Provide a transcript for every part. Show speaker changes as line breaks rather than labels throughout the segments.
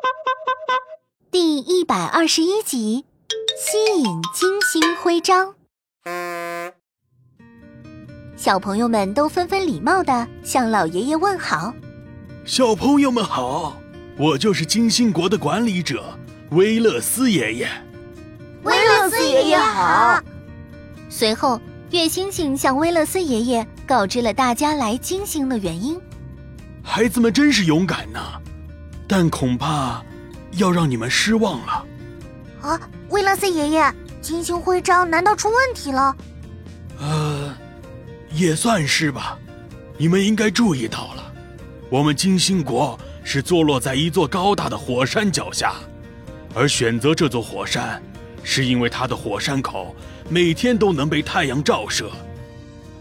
第一百二十一集，吸引金星徽章。小朋友们都纷纷礼貌的向老爷爷问好。
小朋友们好，我就是金星国的管理者威勒斯爷爷。
威勒斯爷爷好。
随后，月星星向威勒斯爷爷告知了大家来金星的原因。
孩子们真是勇敢呐，但恐怕要让你们失望了。
啊，威勒斯爷爷，金星徽章难道出问题了？
呃，也算是吧。你们应该注意到了，我们金星国是坐落在一座高大的火山脚下，而选择这座火山，是因为它的火山口每天都能被太阳照射，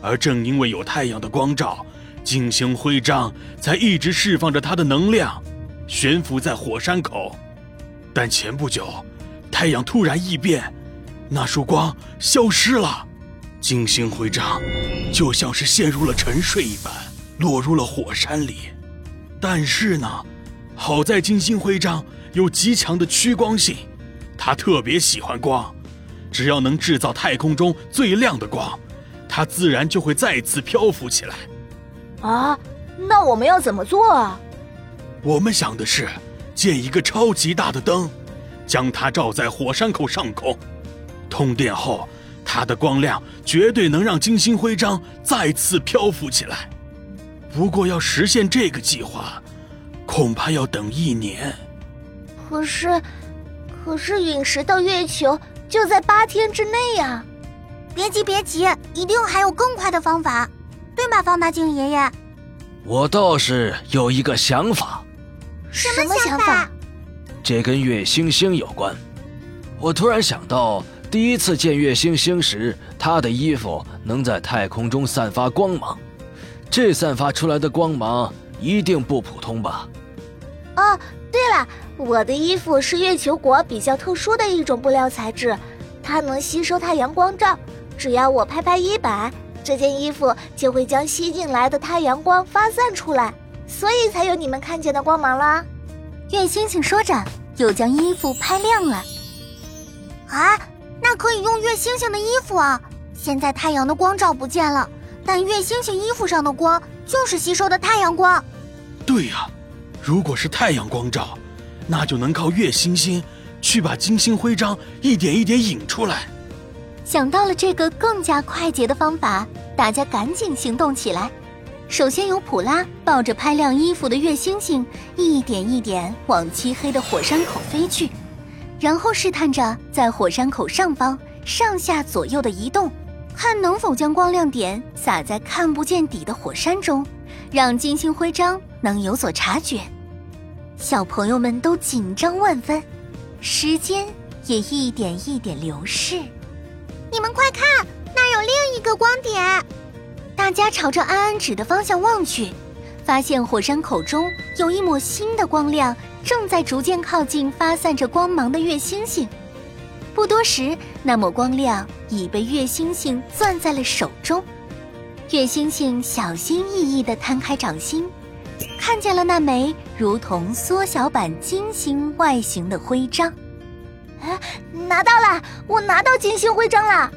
而正因为有太阳的光照。金星徽章才一直释放着它的能量，悬浮在火山口。但前不久，太阳突然异变，那束光消失了，金星徽章就像是陷入了沉睡一般，落入了火山里。但是呢，好在金星徽章有极强的趋光性，它特别喜欢光，只要能制造太空中最亮的光，它自然就会再次漂浮起来。
啊，那我们要怎么做啊？
我们想的是建一个超级大的灯，将它照在火山口上空。通电后，它的光亮绝对能让金星徽章再次漂浮起来。不过，要实现这个计划，恐怕要等一年。
可是，可是陨石到月球就在八天之内呀！别急，别急，一定还有更快的方法。对吗，方大镜爷爷？
我倒是有一个想法。
什么想法？
这跟月星星有关。我突然想到，第一次见月星星时，她的衣服能在太空中散发光芒，这散发出来的光芒一定不普通吧？
哦，对了，我的衣服是月球国比较特殊的一种布料材质，它能吸收太阳光照，只要我拍拍衣摆。这件衣服就会将吸进来的太阳光发散出来，所以才有你们看见的光芒啦。
月星星说着，又将衣服拍亮了。
啊，那可以用月星星的衣服啊！现在太阳的光照不见了，但月星星衣服上的光就是吸收的太阳光。
对呀，如果是太阳光照，那就能靠月星星去把金星徽章一点一点引出来。
想到了这个更加快捷的方法，大家赶紧行动起来。首先由普拉抱着拍亮衣服的月星星，一点一点往漆黑的火山口飞去，然后试探着在火山口上方上下左右的移动，看能否将光亮点洒在看不见底的火山中，让金星徽章能有所察觉。小朋友们都紧张万分，时间也一点一点流逝。
你们快看，那有另一个光点！
大家朝着安安指的方向望去，发现火山口中有一抹新的光亮，正在逐渐靠近发散着光芒的月星星。不多时，那抹光亮已被月星星攥在了手中。月星星小心翼翼地摊开掌心，看见了那枚如同缩小版金星外形的徽章。
哎，拿到了！我拿到金星徽章了。